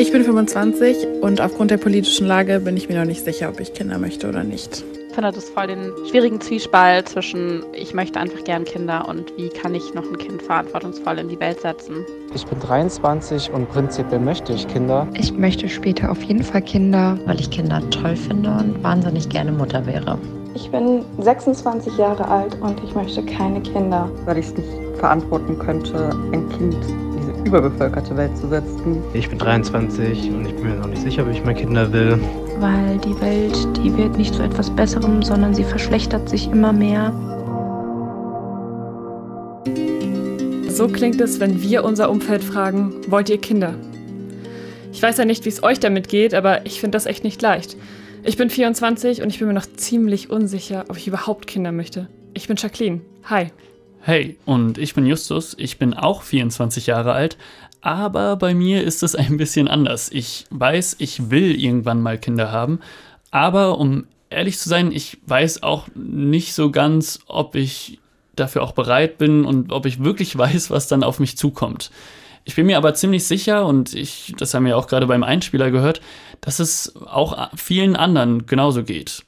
Ich bin 25 und aufgrund der politischen Lage bin ich mir noch nicht sicher, ob ich Kinder möchte oder nicht. Ich finde das voll den schwierigen Zwiespalt zwischen, ich möchte einfach gern Kinder und wie kann ich noch ein Kind verantwortungsvoll in die Welt setzen. Ich bin 23 und prinzipiell möchte ich Kinder. Ich möchte später auf jeden Fall Kinder. Weil ich Kinder toll finde und wahnsinnig gerne Mutter wäre. Ich bin 26 Jahre alt und ich möchte keine Kinder. Weil ich es nicht verantworten könnte, ein Kind überbevölkerte Welt zu setzen. Ich bin 23 und ich bin mir noch nicht sicher, ob ich mal Kinder will. Weil die Welt, die wird nicht zu etwas Besserem, sondern sie verschlechtert sich immer mehr. So klingt es, wenn wir unser Umfeld fragen, wollt ihr Kinder? Ich weiß ja nicht, wie es euch damit geht, aber ich finde das echt nicht leicht. Ich bin 24 und ich bin mir noch ziemlich unsicher, ob ich überhaupt Kinder möchte. Ich bin Jacqueline. Hi. Hey, und ich bin Justus. Ich bin auch 24 Jahre alt, aber bei mir ist es ein bisschen anders. Ich weiß, ich will irgendwann mal Kinder haben, aber um ehrlich zu sein, ich weiß auch nicht so ganz, ob ich dafür auch bereit bin und ob ich wirklich weiß, was dann auf mich zukommt. Ich bin mir aber ziemlich sicher, und ich, das haben wir auch gerade beim Einspieler gehört, dass es auch vielen anderen genauso geht.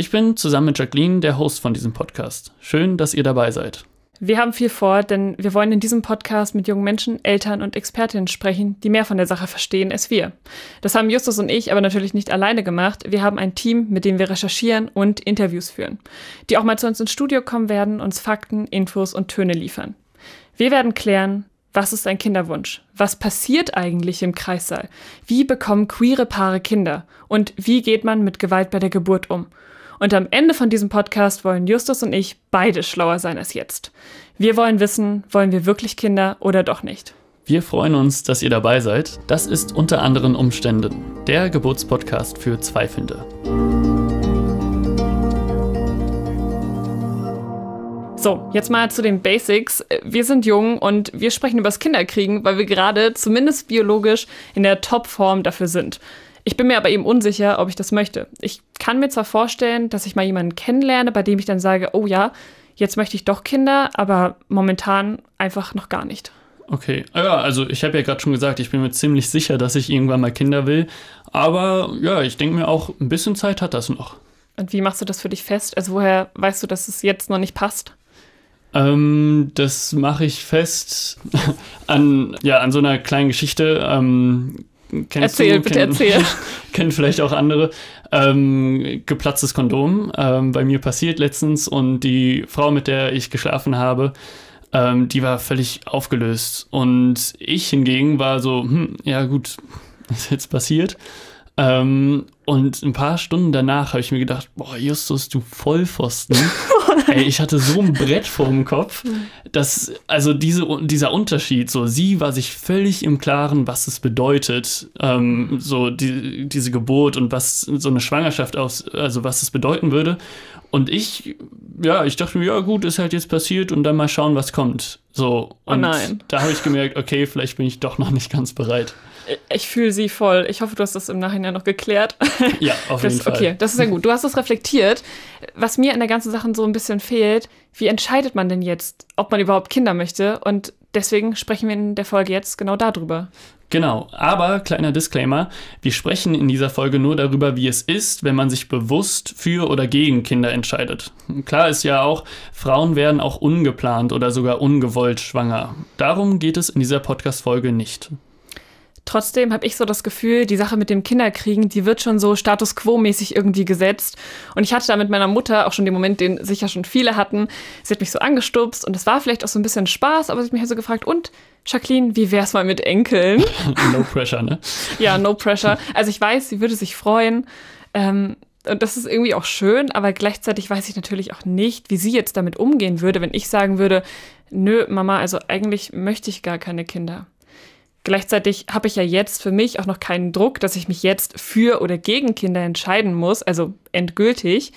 Ich bin zusammen mit Jacqueline der Host von diesem Podcast. Schön, dass ihr dabei seid. Wir haben viel vor, denn wir wollen in diesem Podcast mit jungen Menschen, Eltern und Expertinnen sprechen, die mehr von der Sache verstehen als wir. Das haben Justus und ich aber natürlich nicht alleine gemacht. Wir haben ein Team, mit dem wir recherchieren und Interviews führen, die auch mal zu uns ins Studio kommen werden, uns Fakten, Infos und Töne liefern. Wir werden klären, was ist ein Kinderwunsch? Was passiert eigentlich im Kreissaal? Wie bekommen queere Paare Kinder? Und wie geht man mit Gewalt bei der Geburt um? Und am Ende von diesem Podcast wollen Justus und ich beide schlauer sein als jetzt. Wir wollen wissen, wollen wir wirklich Kinder oder doch nicht? Wir freuen uns, dass ihr dabei seid. Das ist unter anderen Umständen der Geburtspodcast für Zweifelnde. So, jetzt mal zu den Basics. Wir sind jung und wir sprechen über das Kinderkriegen, weil wir gerade zumindest biologisch in der Topform dafür sind. Ich bin mir aber eben unsicher, ob ich das möchte. Ich kann mir zwar vorstellen, dass ich mal jemanden kennenlerne, bei dem ich dann sage, oh ja, jetzt möchte ich doch Kinder, aber momentan einfach noch gar nicht. Okay, ja, also ich habe ja gerade schon gesagt, ich bin mir ziemlich sicher, dass ich irgendwann mal Kinder will. Aber ja, ich denke mir auch, ein bisschen Zeit hat das noch. Und wie machst du das für dich fest? Also woher weißt du, dass es jetzt noch nicht passt? Ähm, das mache ich fest an, ja, an so einer kleinen Geschichte. Ähm, erzähl, du, bitte kenn, erzähl. kennen vielleicht auch andere. Ähm, geplatztes Kondom. Ähm, bei mir passiert letztens und die Frau, mit der ich geschlafen habe, ähm, die war völlig aufgelöst. Und ich hingegen war so, hm, ja gut, ist jetzt passiert. Ähm, und ein paar Stunden danach habe ich mir gedacht, boah, Justus, du Vollpfosten. Ey, ich hatte so ein Brett vor dem Kopf, dass, also diese, dieser Unterschied, so, sie war sich völlig im Klaren, was es bedeutet, ähm, so die, diese Geburt und was so eine Schwangerschaft aus, also was es bedeuten würde. Und ich, ja, ich dachte mir, ja gut, ist halt jetzt passiert und dann mal schauen, was kommt. So. Oh und oh nein. da habe ich gemerkt, okay, vielleicht bin ich doch noch nicht ganz bereit. Ich fühle sie voll. Ich hoffe, du hast das im Nachhinein noch geklärt. Ja, auf jeden das, Fall. Okay, das ist ja gut. Du hast das reflektiert. Was mir in der ganzen Sache so ein bisschen fehlt, wie entscheidet man denn jetzt, ob man überhaupt Kinder möchte? Und deswegen sprechen wir in der Folge jetzt genau darüber. Genau, aber kleiner Disclaimer, wir sprechen in dieser Folge nur darüber, wie es ist, wenn man sich bewusst für oder gegen Kinder entscheidet. Klar ist ja auch, Frauen werden auch ungeplant oder sogar ungewollt schwanger. Darum geht es in dieser Podcast-Folge nicht. Trotzdem habe ich so das Gefühl, die Sache mit dem Kinderkriegen, die wird schon so Status quo-mäßig irgendwie gesetzt. Und ich hatte da mit meiner Mutter auch schon den Moment, den sicher schon viele hatten. Sie hat mich so angestupst und es war vielleicht auch so ein bisschen Spaß, aber sie hat mich halt so gefragt, und Jacqueline, wie wär's mal mit Enkeln? no pressure, ne? ja, no pressure. Also ich weiß, sie würde sich freuen. Ähm, und das ist irgendwie auch schön, aber gleichzeitig weiß ich natürlich auch nicht, wie sie jetzt damit umgehen würde, wenn ich sagen würde, nö, Mama, also eigentlich möchte ich gar keine Kinder. Gleichzeitig habe ich ja jetzt für mich auch noch keinen Druck, dass ich mich jetzt für oder gegen Kinder entscheiden muss, also endgültig.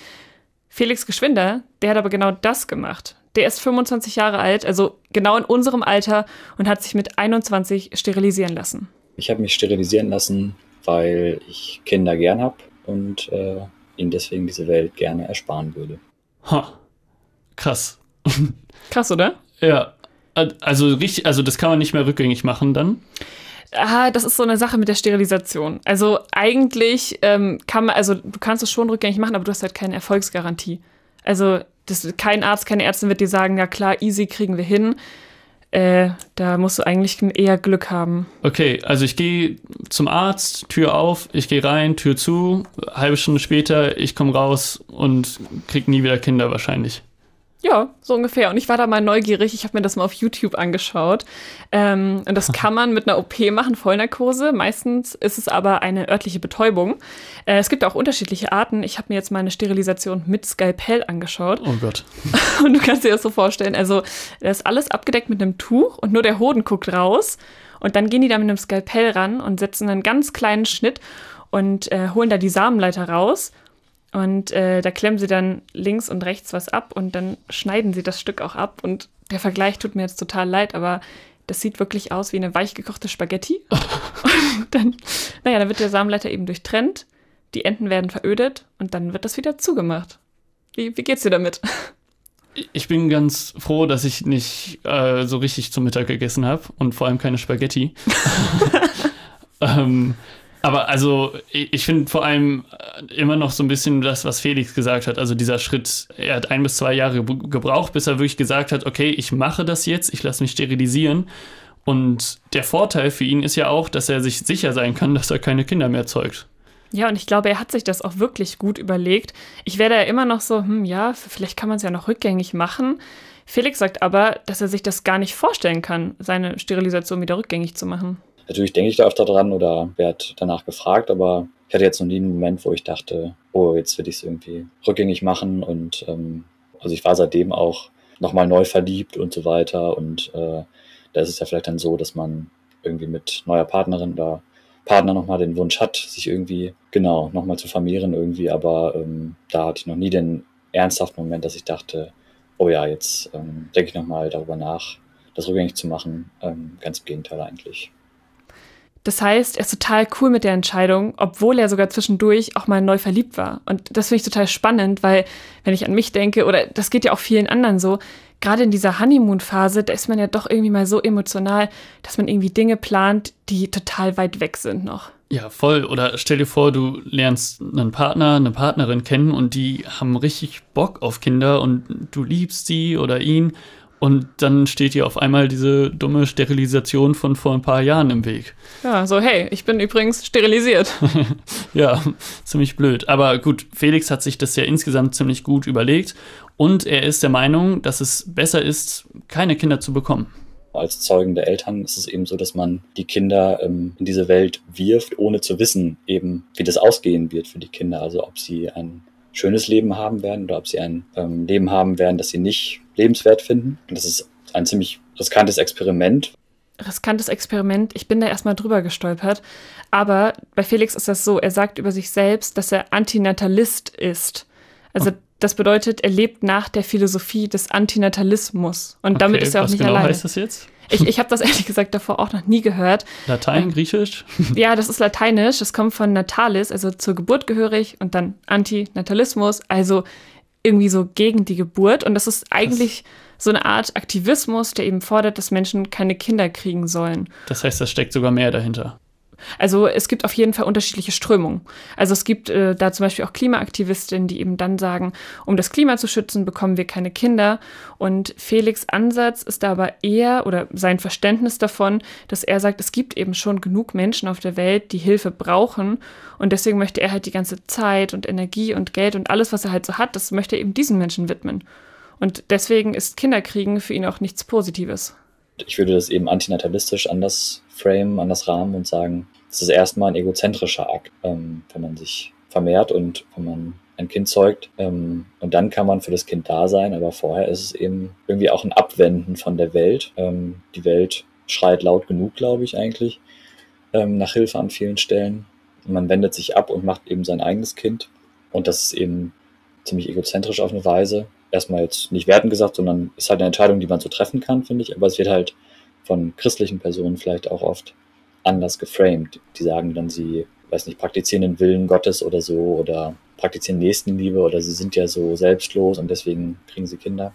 Felix Geschwinder, der hat aber genau das gemacht. Der ist 25 Jahre alt, also genau in unserem Alter und hat sich mit 21 sterilisieren lassen. Ich habe mich sterilisieren lassen, weil ich Kinder gern habe und äh, ihnen deswegen diese Welt gerne ersparen würde. Ha, krass. Krass, oder? Ja, also richtig, also das kann man nicht mehr rückgängig machen dann. Ah, das ist so eine Sache mit der Sterilisation. Also eigentlich ähm, kann man, also du kannst es schon rückgängig machen, aber du hast halt keine Erfolgsgarantie. Also das, kein Arzt, keine Ärztin wird dir sagen, ja klar, easy kriegen wir hin. Äh, da musst du eigentlich eher Glück haben. Okay, also ich gehe zum Arzt, Tür auf, ich gehe rein, Tür zu, halbe Stunde später, ich komme raus und krieg nie wieder Kinder wahrscheinlich. Ja, so ungefähr. Und ich war da mal neugierig. Ich habe mir das mal auf YouTube angeschaut. Ähm, und das kann man mit einer OP machen, Vollnarkose. Meistens ist es aber eine örtliche Betäubung. Äh, es gibt auch unterschiedliche Arten. Ich habe mir jetzt mal eine Sterilisation mit Skalpell angeschaut. Oh Gott. Und du kannst dir das so vorstellen. Also, da ist alles abgedeckt mit einem Tuch und nur der Hoden guckt raus. Und dann gehen die da mit einem Skalpell ran und setzen einen ganz kleinen Schnitt und äh, holen da die Samenleiter raus und äh, da klemmen sie dann links und rechts was ab und dann schneiden sie das Stück auch ab. Und der Vergleich tut mir jetzt total leid, aber das sieht wirklich aus wie eine weichgekochte Spaghetti. und dann, naja, dann wird der Samenleiter eben durchtrennt, die Enden werden verödet und dann wird das wieder zugemacht. Wie, wie geht's dir damit? Ich bin ganz froh, dass ich nicht äh, so richtig zum Mittag gegessen habe und vor allem keine Spaghetti. ähm, aber also, ich finde vor allem äh, immer noch so ein bisschen das, was Felix gesagt hat. Also dieser Schritt, er hat ein bis zwei Jahre gebraucht, bis er wirklich gesagt hat, okay, ich mache das jetzt, ich lasse mich sterilisieren. Und der Vorteil für ihn ist ja auch, dass er sich sicher sein kann, dass er keine Kinder mehr zeugt. Ja, und ich glaube, er hat sich das auch wirklich gut überlegt. Ich werde ja immer noch so, hm, ja, vielleicht kann man es ja noch rückgängig machen. Felix sagt aber, dass er sich das gar nicht vorstellen kann, seine Sterilisation wieder rückgängig zu machen. Natürlich denke ich da öfter dran oder werde danach gefragt, aber ich hatte jetzt noch nie einen Moment, wo ich dachte, oh, jetzt will ich es irgendwie rückgängig machen. Und ähm, also ich war seitdem auch nochmal neu verliebt und so weiter. Und äh, da ist es ja vielleicht dann so, dass man irgendwie mit neuer Partnerin oder Partner nochmal den Wunsch hat, sich irgendwie, genau, nochmal zu vermehren irgendwie. Aber ähm, da hatte ich noch nie den ernsthaften Moment, dass ich dachte, oh ja, jetzt ähm, denke ich nochmal darüber nach, das rückgängig zu machen. Ähm, ganz im Gegenteil eigentlich. Das heißt, er ist total cool mit der Entscheidung, obwohl er sogar zwischendurch auch mal neu verliebt war. Und das finde ich total spannend, weil wenn ich an mich denke, oder das geht ja auch vielen anderen so, gerade in dieser Honeymoon-Phase, da ist man ja doch irgendwie mal so emotional, dass man irgendwie Dinge plant, die total weit weg sind noch. Ja, voll. Oder stell dir vor, du lernst einen Partner, eine Partnerin kennen und die haben richtig Bock auf Kinder und du liebst sie oder ihn und dann steht dir auf einmal diese dumme Sterilisation von vor ein paar Jahren im Weg. Ja, so, hey, ich bin übrigens sterilisiert. ja, ziemlich blöd. Aber gut, Felix hat sich das ja insgesamt ziemlich gut überlegt und er ist der Meinung, dass es besser ist, keine Kinder zu bekommen. Als Zeugen der Eltern ist es eben so, dass man die Kinder ähm, in diese Welt wirft, ohne zu wissen, eben, wie das ausgehen wird für die Kinder. Also ob sie ein schönes Leben haben werden oder ob sie ein ähm, Leben haben werden, das sie nicht lebenswert finden. Und das ist ein ziemlich riskantes Experiment. Riskantes Experiment. Ich bin da erstmal drüber gestolpert. Aber bei Felix ist das so, er sagt über sich selbst, dass er Antinatalist ist. Also oh. das bedeutet, er lebt nach der Philosophie des Antinatalismus. Und okay, damit ist er auch nicht genau alleine. Was heißt das jetzt? Ich, ich habe das ehrlich gesagt davor auch noch nie gehört. Latein, Griechisch? Ja, das ist Lateinisch. Das kommt von Natalis, also zur Geburt gehörig, und dann Antinatalismus, also irgendwie so gegen die Geburt. Und das ist eigentlich das so eine Art Aktivismus, der eben fordert, dass Menschen keine Kinder kriegen sollen. Das heißt, da steckt sogar mehr dahinter. Also es gibt auf jeden Fall unterschiedliche Strömungen. Also es gibt äh, da zum Beispiel auch Klimaaktivistinnen, die eben dann sagen, um das Klima zu schützen, bekommen wir keine Kinder. Und Felix Ansatz ist da aber eher oder sein Verständnis davon, dass er sagt, es gibt eben schon genug Menschen auf der Welt, die Hilfe brauchen. Und deswegen möchte er halt die ganze Zeit und Energie und Geld und alles, was er halt so hat, das möchte er eben diesen Menschen widmen. Und deswegen ist Kinderkriegen für ihn auch nichts Positives. Ich würde das eben antinatalistisch anders framen, anders rahmen und sagen, es ist erstmal ein egozentrischer Akt, ähm, wenn man sich vermehrt und wenn man ein Kind zeugt. Ähm, und dann kann man für das Kind da sein, aber vorher ist es eben irgendwie auch ein Abwenden von der Welt. Ähm, die Welt schreit laut genug, glaube ich, eigentlich, ähm, nach Hilfe an vielen Stellen. Und man wendet sich ab und macht eben sein eigenes Kind. Und das ist eben ziemlich egozentrisch auf eine Weise. Erstmal jetzt nicht werten gesagt, sondern ist halt eine Entscheidung, die man so treffen kann, finde ich. Aber es wird halt von christlichen Personen vielleicht auch oft anders geframed. Die sagen dann, sie, weiß nicht, praktizieren den Willen Gottes oder so oder praktizieren Nächstenliebe oder sie sind ja so selbstlos und deswegen kriegen sie Kinder.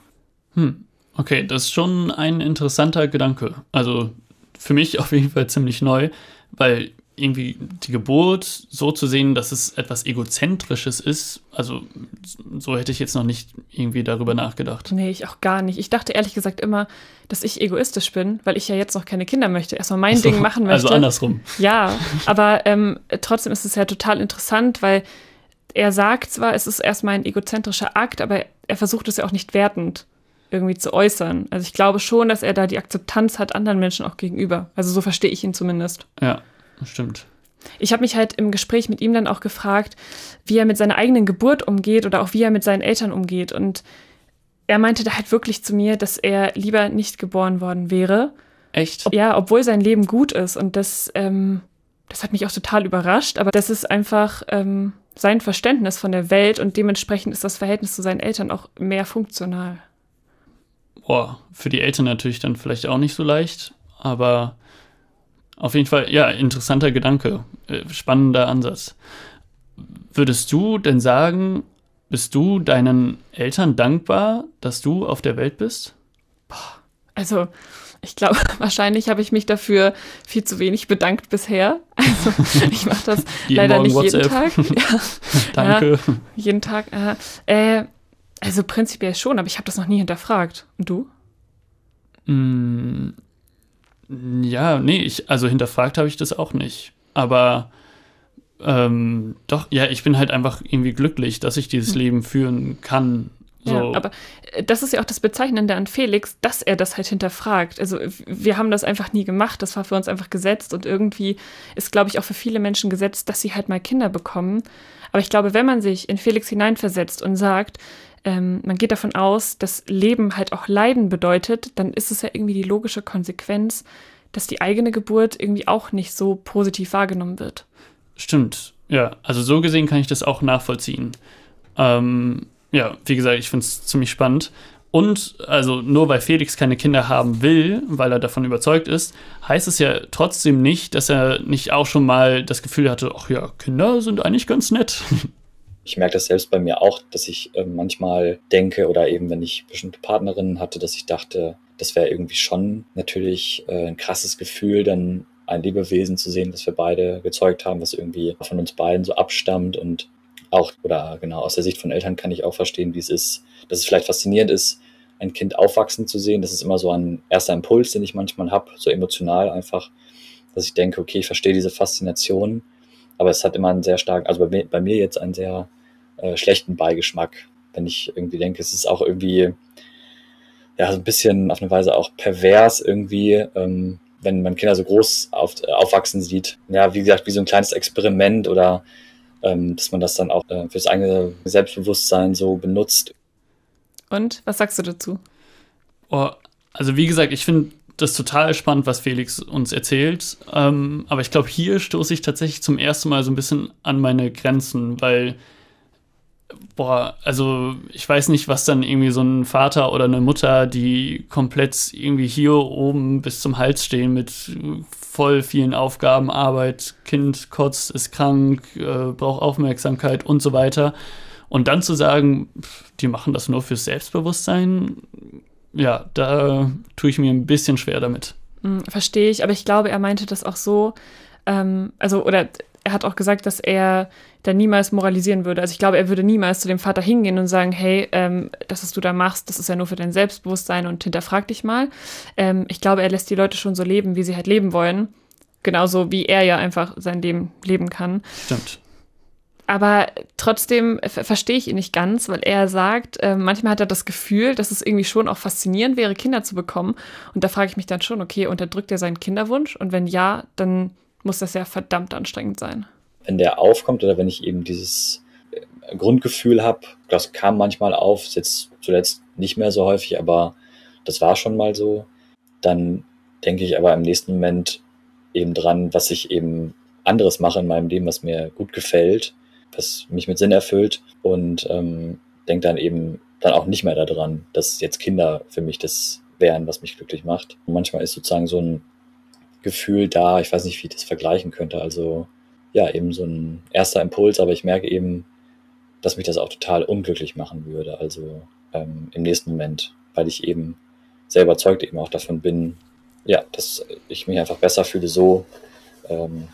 Hm. Okay, das ist schon ein interessanter Gedanke. Also für mich auf jeden Fall ziemlich neu, weil irgendwie die Geburt so zu sehen, dass es etwas Egozentrisches ist, also so hätte ich jetzt noch nicht irgendwie darüber nachgedacht. Nee, ich auch gar nicht. Ich dachte ehrlich gesagt immer, dass ich egoistisch bin, weil ich ja jetzt noch keine Kinder möchte, erstmal mein so, Ding machen möchte. Also andersrum. Ja, aber ähm, trotzdem ist es ja total interessant, weil er sagt zwar, es ist erstmal ein egozentrischer Akt, aber er versucht es ja auch nicht wertend irgendwie zu äußern. Also ich glaube schon, dass er da die Akzeptanz hat anderen Menschen auch gegenüber. Also so verstehe ich ihn zumindest. Ja. Stimmt. Ich habe mich halt im Gespräch mit ihm dann auch gefragt, wie er mit seiner eigenen Geburt umgeht oder auch wie er mit seinen Eltern umgeht. Und er meinte da halt wirklich zu mir, dass er lieber nicht geboren worden wäre. Echt? Ja, obwohl sein Leben gut ist. Und das, ähm, das hat mich auch total überrascht. Aber das ist einfach ähm, sein Verständnis von der Welt und dementsprechend ist das Verhältnis zu seinen Eltern auch mehr funktional. Boah, für die Eltern natürlich dann vielleicht auch nicht so leicht, aber auf jeden Fall, ja, interessanter Gedanke, äh, spannender Ansatz. Würdest du denn sagen, bist du deinen Eltern dankbar, dass du auf der Welt bist? Also, ich glaube, wahrscheinlich habe ich mich dafür viel zu wenig bedankt bisher. Also, ich mache das leider nicht WhatsApp. jeden Tag. Ja. Danke. Ja, jeden Tag. Äh, also prinzipiell schon, aber ich habe das noch nie hinterfragt. Und du? Ja, nee, ich, also hinterfragt habe ich das auch nicht. Aber ähm, doch, ja, ich bin halt einfach irgendwie glücklich, dass ich dieses hm. Leben führen kann. So. Ja, aber äh, das ist ja auch das Bezeichnende an Felix, dass er das halt hinterfragt. Also wir haben das einfach nie gemacht, das war für uns einfach gesetzt und irgendwie ist, glaube ich, auch für viele Menschen gesetzt, dass sie halt mal Kinder bekommen. Aber ich glaube, wenn man sich in Felix hineinversetzt und sagt, ähm, man geht davon aus, dass Leben halt auch Leiden bedeutet, dann ist es ja irgendwie die logische Konsequenz, dass die eigene Geburt irgendwie auch nicht so positiv wahrgenommen wird. Stimmt, ja. Also so gesehen kann ich das auch nachvollziehen. Ähm, ja, wie gesagt, ich finde es ziemlich spannend. Und also nur weil Felix keine Kinder haben will, weil er davon überzeugt ist, heißt es ja trotzdem nicht, dass er nicht auch schon mal das Gefühl hatte, ach ja, Kinder sind eigentlich ganz nett. Ich merke das selbst bei mir auch, dass ich äh, manchmal denke oder eben, wenn ich bestimmte Partnerinnen hatte, dass ich dachte, das wäre irgendwie schon natürlich äh, ein krasses Gefühl, dann ein Lebewesen zu sehen, das wir beide gezeugt haben, was irgendwie von uns beiden so abstammt und auch, oder genau, aus der Sicht von Eltern kann ich auch verstehen, wie es ist, dass es vielleicht faszinierend ist, ein Kind aufwachsen zu sehen. Das ist immer so ein erster Impuls, den ich manchmal habe, so emotional einfach, dass ich denke, okay, ich verstehe diese Faszination, aber es hat immer einen sehr starken, also bei mir, bei mir jetzt einen sehr äh, schlechten Beigeschmack, wenn ich irgendwie denke, es ist auch irgendwie ja so ein bisschen auf eine Weise auch pervers irgendwie, ähm, wenn man Kinder so groß auf, aufwachsen sieht. Ja, wie gesagt, wie so ein kleines Experiment oder ähm, dass man das dann auch äh, fürs eigene Selbstbewusstsein so benutzt. Und was sagst du dazu? Oh, also wie gesagt, ich finde das total spannend, was Felix uns erzählt. Ähm, aber ich glaube, hier stoße ich tatsächlich zum ersten Mal so ein bisschen an meine Grenzen, weil boah, also ich weiß nicht, was dann irgendwie so ein Vater oder eine Mutter, die komplett irgendwie hier oben bis zum Hals stehen mit voll vielen Aufgaben, Arbeit, Kind kotzt, ist krank, äh, braucht Aufmerksamkeit und so weiter. Und dann zu sagen, die machen das nur fürs Selbstbewusstsein, ja, da tue ich mir ein bisschen schwer damit. Hm, verstehe ich, aber ich glaube, er meinte das auch so, ähm, also, oder er hat auch gesagt, dass er da niemals moralisieren würde. Also ich glaube, er würde niemals zu dem Vater hingehen und sagen, hey, ähm, das, was du da machst, das ist ja nur für dein Selbstbewusstsein und hinterfrag dich mal. Ähm, ich glaube, er lässt die Leute schon so leben, wie sie halt leben wollen. Genauso wie er ja einfach sein Leben leben kann. Stimmt. Aber trotzdem verstehe ich ihn nicht ganz, weil er sagt, äh, manchmal hat er das Gefühl, dass es irgendwie schon auch faszinierend wäre, Kinder zu bekommen. Und da frage ich mich dann schon, okay, unterdrückt er seinen Kinderwunsch? Und wenn ja, dann muss das ja verdammt anstrengend sein. Wenn der aufkommt oder wenn ich eben dieses äh, Grundgefühl habe, das kam manchmal auf, ist jetzt zuletzt nicht mehr so häufig, aber das war schon mal so, dann denke ich aber im nächsten Moment eben dran, was ich eben anderes mache in meinem Leben, was mir gut gefällt, was mich mit Sinn erfüllt und ähm, denke dann eben dann auch nicht mehr daran, dass jetzt Kinder für mich das wären, was mich glücklich macht. Und manchmal ist sozusagen so ein Gefühl da. Ich weiß nicht, wie ich das vergleichen könnte. Also ja, eben so ein erster Impuls, aber ich merke eben, dass mich das auch total unglücklich machen würde. Also ähm, im nächsten Moment, weil ich eben sehr überzeugt eben auch davon bin, ja, dass ich mich einfach besser fühle, so ähm,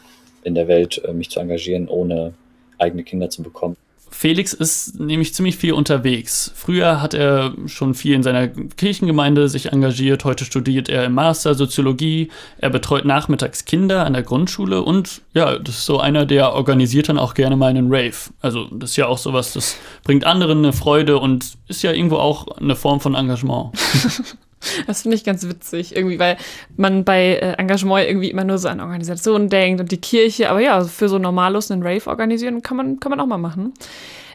in der Welt äh, mich zu engagieren, ohne eigene Kinder zu bekommen. Felix ist nämlich ziemlich viel unterwegs. Früher hat er schon viel in seiner Kirchengemeinde sich engagiert, heute studiert er im Master Soziologie, er betreut nachmittags Kinder an der Grundschule und ja, das ist so einer, der organisiert dann auch gerne mal einen Rave. Also das ist ja auch sowas, das bringt anderen eine Freude und ist ja irgendwo auch eine Form von Engagement. Das finde ich ganz witzig, irgendwie, weil man bei äh, Engagement irgendwie immer nur so an Organisationen denkt und die Kirche, aber ja, für so normalos einen Rave organisieren kann man, kann man auch mal machen.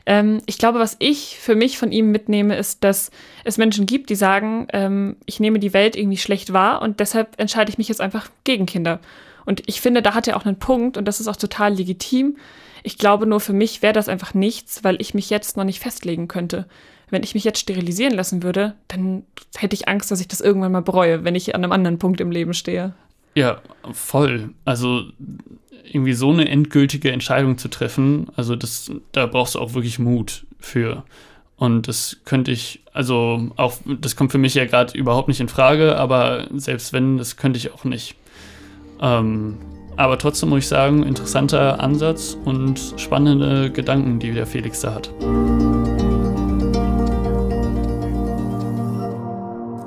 Ähm, ich glaube, was ich für mich von ihm mitnehme, ist, dass es Menschen gibt, die sagen, ähm, ich nehme die Welt irgendwie schlecht wahr und deshalb entscheide ich mich jetzt einfach gegen Kinder. Und ich finde, da hat er auch einen Punkt und das ist auch total legitim. Ich glaube nur, für mich wäre das einfach nichts, weil ich mich jetzt noch nicht festlegen könnte wenn ich mich jetzt sterilisieren lassen würde, dann hätte ich Angst, dass ich das irgendwann mal bereue, wenn ich an einem anderen Punkt im Leben stehe. Ja, voll. Also irgendwie so eine endgültige Entscheidung zu treffen, also das, da brauchst du auch wirklich Mut für. Und das könnte ich, also auch, das kommt für mich ja gerade überhaupt nicht in Frage, aber selbst wenn, das könnte ich auch nicht. Ähm, aber trotzdem muss ich sagen, interessanter Ansatz und spannende Gedanken, die der Felix da hat.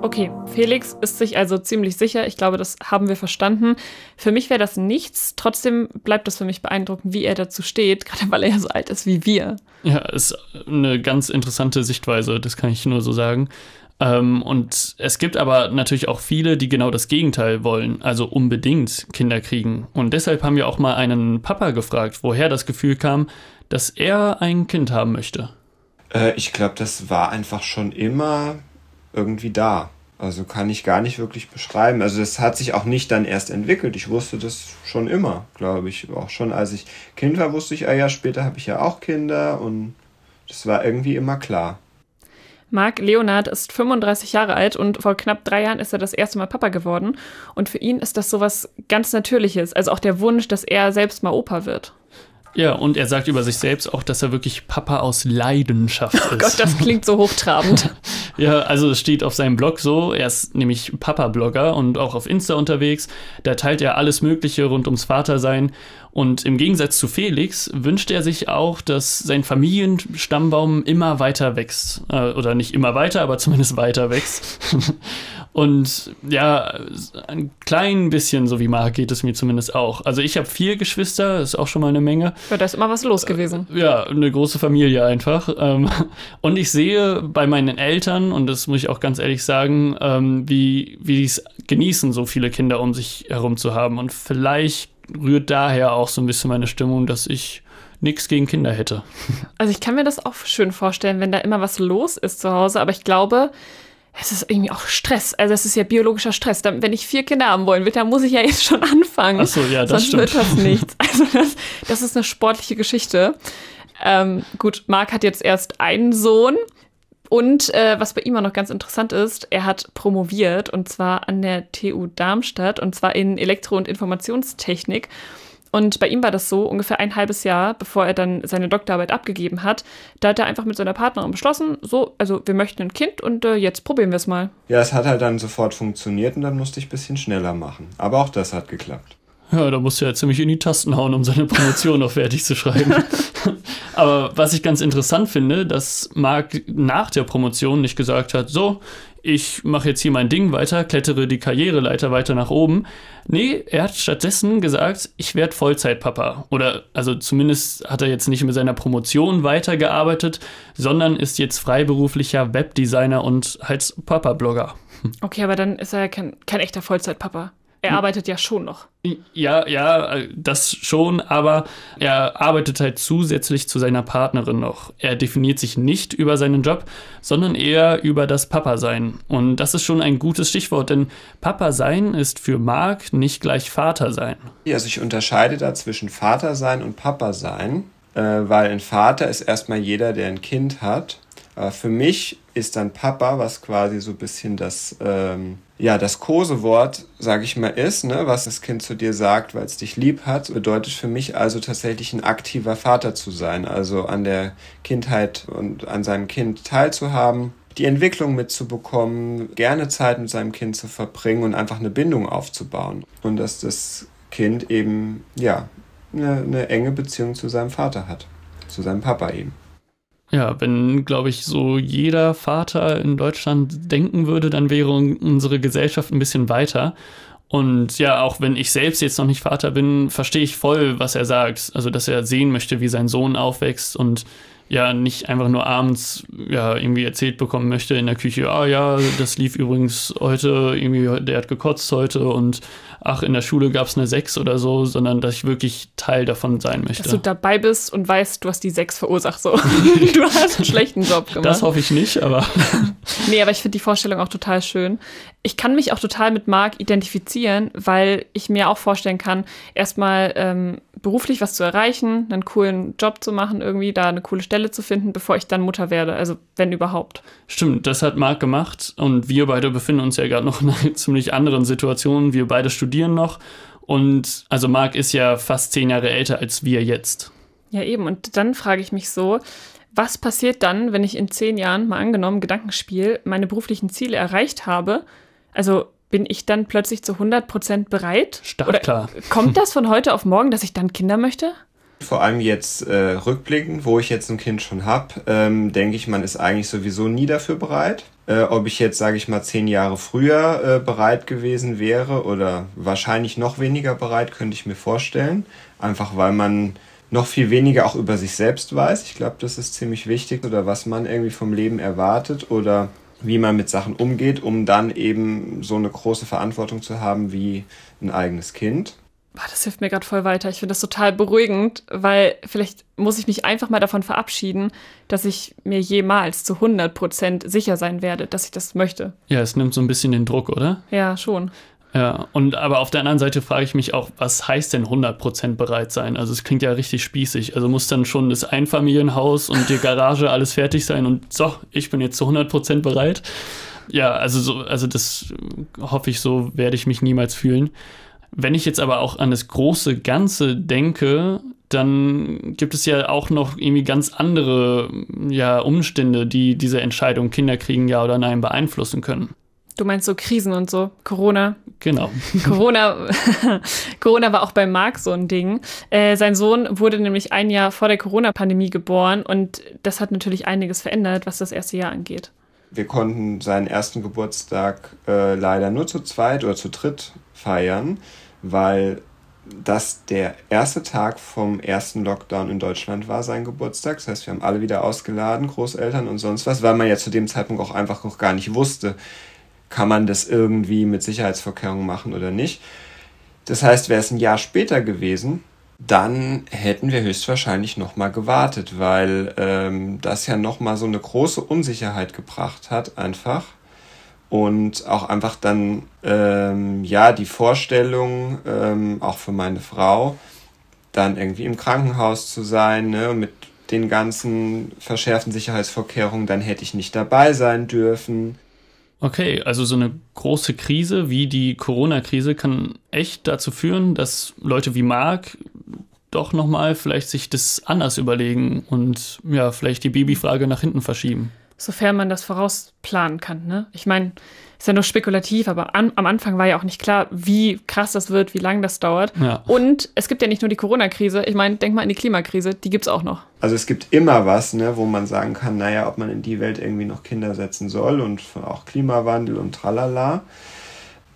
Okay, Felix ist sich also ziemlich sicher. Ich glaube, das haben wir verstanden. Für mich wäre das nichts. Trotzdem bleibt das für mich beeindruckend, wie er dazu steht, gerade weil er ja so alt ist wie wir. Ja, ist eine ganz interessante Sichtweise, das kann ich nur so sagen. Ähm, und es gibt aber natürlich auch viele, die genau das Gegenteil wollen, also unbedingt Kinder kriegen. Und deshalb haben wir auch mal einen Papa gefragt, woher das Gefühl kam, dass er ein Kind haben möchte. Äh, ich glaube, das war einfach schon immer irgendwie da. Also kann ich gar nicht wirklich beschreiben. Also das hat sich auch nicht dann erst entwickelt. Ich wusste das schon immer, glaube ich. Auch schon als ich Kind war, wusste ich, ah ja, später habe ich ja auch Kinder und das war irgendwie immer klar. Marc Leonard ist 35 Jahre alt und vor knapp drei Jahren ist er das erste Mal Papa geworden. Und für ihn ist das sowas ganz Natürliches. Also auch der Wunsch, dass er selbst mal Opa wird. Ja, und er sagt über sich selbst auch, dass er wirklich Papa aus Leidenschaft ist. Oh Gott, das klingt so hochtrabend. ja, also es steht auf seinem Blog so, er ist nämlich Papa-Blogger und auch auf Insta unterwegs. Da teilt er alles Mögliche rund ums Vatersein. Und im Gegensatz zu Felix wünscht er sich auch, dass sein Familienstammbaum immer weiter wächst. Äh, oder nicht immer weiter, aber zumindest weiter wächst. Und ja, ein klein bisschen so wie Marc geht es mir zumindest auch. Also ich habe vier Geschwister, ist auch schon mal eine Menge. Ja, da ist immer was los gewesen. Äh, ja, eine große Familie einfach. Ähm, und ich sehe bei meinen Eltern, und das muss ich auch ganz ehrlich sagen, ähm, wie, wie die es genießen, so viele Kinder um sich herum zu haben. Und vielleicht rührt daher auch so ein bisschen meine Stimmung, dass ich nichts gegen Kinder hätte. Also ich kann mir das auch schön vorstellen, wenn da immer was los ist zu Hause, aber ich glaube, es ist irgendwie auch Stress. Also es ist ja biologischer Stress. Wenn ich vier Kinder haben wollen will, dann muss ich ja jetzt schon anfangen. Ach so, ja, das Sonst stimmt. wird das nichts. Also das, das ist eine sportliche Geschichte. Ähm, gut, Marc hat jetzt erst einen Sohn. Und äh, was bei ihm auch noch ganz interessant ist, er hat promoviert und zwar an der TU Darmstadt und zwar in Elektro- und Informationstechnik. Und bei ihm war das so, ungefähr ein halbes Jahr, bevor er dann seine Doktorarbeit abgegeben hat, da hat er einfach mit seiner Partnerin beschlossen, so, also wir möchten ein Kind und äh, jetzt probieren wir es mal. Ja, es hat halt dann sofort funktioniert und dann musste ich ein bisschen schneller machen. Aber auch das hat geklappt. Ja, da musste er ziemlich in die Tasten hauen, um seine Promotion noch fertig zu schreiben. Aber was ich ganz interessant finde, dass Marc nach der Promotion nicht gesagt hat, so, ich mache jetzt hier mein Ding weiter, klettere die Karriereleiter weiter nach oben. Nee, er hat stattdessen gesagt, ich werde Vollzeitpapa. Oder also zumindest hat er jetzt nicht mit seiner Promotion weitergearbeitet, sondern ist jetzt freiberuflicher Webdesigner und halt Papa-Blogger. Okay, aber dann ist er ja kein, kein echter Vollzeitpapa. Er arbeitet ja schon noch. Ja, ja, das schon, aber er arbeitet halt zusätzlich zu seiner Partnerin noch. Er definiert sich nicht über seinen Job, sondern eher über das Papa-Sein. Und das ist schon ein gutes Stichwort, denn Papa-Sein ist für Marc nicht gleich Vater-Sein. Also ich unterscheide da zwischen Vater-Sein und Papa-Sein, äh, weil ein Vater ist erstmal jeder, der ein Kind hat. Aber für mich ist dann Papa, was quasi so ein bisschen das, ähm, ja, das Kosewort, sage ich mal, ist, ne, was das Kind zu dir sagt, weil es dich lieb hat, bedeutet für mich also tatsächlich ein aktiver Vater zu sein, also an der Kindheit und an seinem Kind teilzuhaben die Entwicklung mitzubekommen, gerne Zeit mit seinem Kind zu verbringen und einfach eine Bindung aufzubauen. Und dass das Kind eben, ja, eine, eine enge Beziehung zu seinem Vater hat, zu seinem Papa eben. Ja, wenn, glaube ich, so jeder Vater in Deutschland denken würde, dann wäre unsere Gesellschaft ein bisschen weiter. Und ja, auch wenn ich selbst jetzt noch nicht Vater bin, verstehe ich voll, was er sagt. Also, dass er sehen möchte, wie sein Sohn aufwächst und ja nicht einfach nur abends ja irgendwie erzählt bekommen möchte in der Küche, ah ja, das lief übrigens heute, irgendwie, der hat gekotzt heute und ach, in der Schule gab es eine 6 oder so, sondern dass ich wirklich Teil davon sein möchte. Dass du dabei bist und weißt, du hast die 6 verursacht so. du hast einen schlechten Job gemacht. Das hoffe ich nicht, aber. nee, aber ich finde die Vorstellung auch total schön. Ich kann mich auch total mit Marc identifizieren, weil ich mir auch vorstellen kann, erstmal ähm, beruflich was zu erreichen, einen coolen Job zu machen, irgendwie da eine coole Stelle zu finden, bevor ich dann Mutter werde. Also wenn überhaupt. Stimmt, das hat Marc gemacht und wir beide befinden uns ja gerade noch in einer ziemlich anderen Situation. Wir beide studieren noch und also Marc ist ja fast zehn Jahre älter als wir jetzt. Ja, eben. Und dann frage ich mich so, was passiert dann, wenn ich in zehn Jahren, mal angenommen, Gedankenspiel, meine beruflichen Ziele erreicht habe? Also bin ich dann plötzlich zu 100% bereit? Startklar. Oder kommt das von heute auf morgen, dass ich dann Kinder möchte? Vor allem jetzt äh, rückblickend, wo ich jetzt ein Kind schon habe, ähm, denke ich, man ist eigentlich sowieso nie dafür bereit. Äh, ob ich jetzt, sage ich mal, zehn Jahre früher äh, bereit gewesen wäre oder wahrscheinlich noch weniger bereit, könnte ich mir vorstellen. Einfach weil man noch viel weniger auch über sich selbst weiß. Ich glaube, das ist ziemlich wichtig oder was man irgendwie vom Leben erwartet oder wie man mit Sachen umgeht, um dann eben so eine große Verantwortung zu haben wie ein eigenes Kind. Das hilft mir gerade voll weiter. Ich finde das total beruhigend, weil vielleicht muss ich mich einfach mal davon verabschieden, dass ich mir jemals zu 100% sicher sein werde, dass ich das möchte. Ja, es nimmt so ein bisschen den Druck, oder? Ja, schon. Ja, und aber auf der anderen Seite frage ich mich auch, was heißt denn 100% bereit sein? Also es klingt ja richtig spießig. Also muss dann schon das Einfamilienhaus und die Garage alles fertig sein und so, ich bin jetzt zu 100% bereit. Ja, also so, also das hoffe ich, so werde ich mich niemals fühlen. Wenn ich jetzt aber auch an das große Ganze denke, dann gibt es ja auch noch irgendwie ganz andere ja, Umstände, die diese Entscheidung Kinder kriegen ja oder nein beeinflussen können. Du meinst so Krisen und so, Corona. Genau. Corona, Corona war auch bei Marc so ein Ding. Äh, sein Sohn wurde nämlich ein Jahr vor der Corona-Pandemie geboren und das hat natürlich einiges verändert, was das erste Jahr angeht. Wir konnten seinen ersten Geburtstag äh, leider nur zu zweit oder zu dritt feiern, weil das der erste Tag vom ersten Lockdown in Deutschland war, sein Geburtstag. Das heißt, wir haben alle wieder ausgeladen, Großeltern und sonst was, weil man ja zu dem Zeitpunkt auch einfach noch gar nicht wusste, kann man das irgendwie mit Sicherheitsvorkehrungen machen oder nicht. Das heißt, wäre es ein Jahr später gewesen, dann hätten wir höchstwahrscheinlich nochmal gewartet, weil ähm, das ja nochmal so eine große Unsicherheit gebracht hat, einfach. Und auch einfach dann, ähm, ja, die Vorstellung, ähm, auch für meine Frau, dann irgendwie im Krankenhaus zu sein, ne, mit den ganzen verschärften Sicherheitsvorkehrungen, dann hätte ich nicht dabei sein dürfen. Okay, also so eine große Krise wie die Corona-Krise kann echt dazu führen, dass Leute wie Marc doch nochmal vielleicht sich das anders überlegen und ja, vielleicht die Babyfrage nach hinten verschieben. Sofern man das vorausplanen kann, ne? Ich meine, ist ja nur spekulativ, aber an, am Anfang war ja auch nicht klar, wie krass das wird, wie lange das dauert. Ja. Und es gibt ja nicht nur die Corona-Krise, ich meine, denk mal an die Klimakrise, die gibt es auch noch. Also es gibt immer was, ne, wo man sagen kann, naja, ob man in die Welt irgendwie noch Kinder setzen soll und auch Klimawandel und tralala.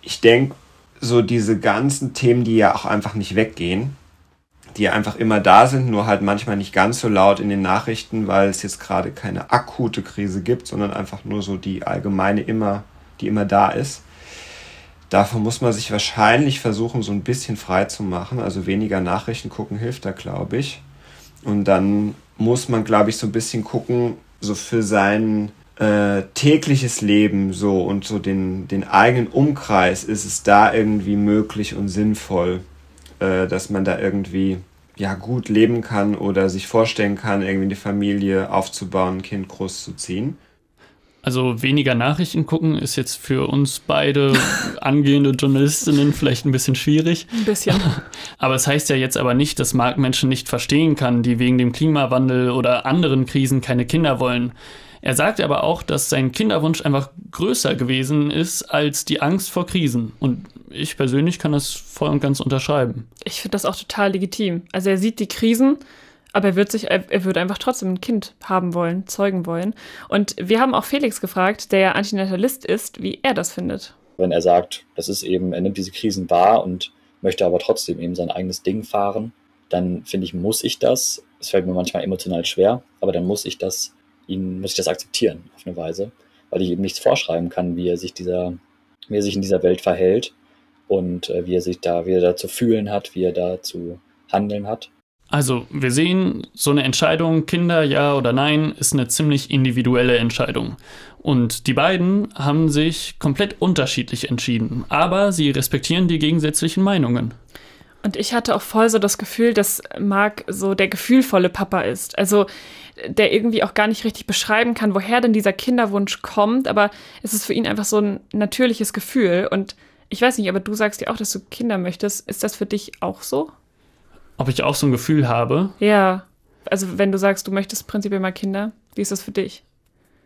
Ich denke, so diese ganzen Themen, die ja auch einfach nicht weggehen, die einfach immer da sind, nur halt manchmal nicht ganz so laut in den Nachrichten, weil es jetzt gerade keine akute Krise gibt, sondern einfach nur so die allgemeine immer die immer da ist. Davon muss man sich wahrscheinlich versuchen, so ein bisschen frei zu machen. Also weniger Nachrichten gucken hilft da, glaube ich. Und dann muss man, glaube ich, so ein bisschen gucken, so für sein äh, tägliches Leben so und so den, den eigenen Umkreis ist es da irgendwie möglich und sinnvoll, äh, dass man da irgendwie ja gut leben kann oder sich vorstellen kann, irgendwie eine Familie aufzubauen, ein Kind großzuziehen. Also weniger Nachrichten gucken ist jetzt für uns beide angehende Journalistinnen vielleicht ein bisschen schwierig. Ein bisschen. Aber es das heißt ja jetzt aber nicht, dass Marc Menschen nicht verstehen kann, die wegen dem Klimawandel oder anderen Krisen keine Kinder wollen. Er sagt aber auch, dass sein Kinderwunsch einfach größer gewesen ist als die Angst vor Krisen. Und ich persönlich kann das voll und ganz unterschreiben. Ich finde das auch total legitim. Also er sieht die Krisen, aber er wird sich, er würde einfach trotzdem ein Kind haben wollen, zeugen wollen. Und wir haben auch Felix gefragt, der ja Antinatalist ist, wie er das findet. Wenn er sagt, das ist eben, er nimmt diese Krisen wahr und möchte aber trotzdem eben sein eigenes Ding fahren, dann finde ich, muss ich das. Es fällt mir manchmal emotional schwer, aber dann muss ich das, ihn, muss ich das akzeptieren auf eine Weise, weil ich ihm nichts vorschreiben kann, wie er sich dieser, wie er sich in dieser Welt verhält und äh, wie er sich da, wie er da zu fühlen hat, wie er da zu handeln hat. Also, wir sehen, so eine Entscheidung, Kinder ja oder nein, ist eine ziemlich individuelle Entscheidung. Und die beiden haben sich komplett unterschiedlich entschieden, aber sie respektieren die gegensätzlichen Meinungen. Und ich hatte auch voll so das Gefühl, dass Marc so der gefühlvolle Papa ist. Also der irgendwie auch gar nicht richtig beschreiben kann, woher denn dieser Kinderwunsch kommt, aber es ist für ihn einfach so ein natürliches Gefühl. Und ich weiß nicht, aber du sagst ja auch, dass du Kinder möchtest. Ist das für dich auch so? Ob ich auch so ein Gefühl habe? Ja. Also wenn du sagst, du möchtest prinzipiell mal Kinder, wie ist das für dich?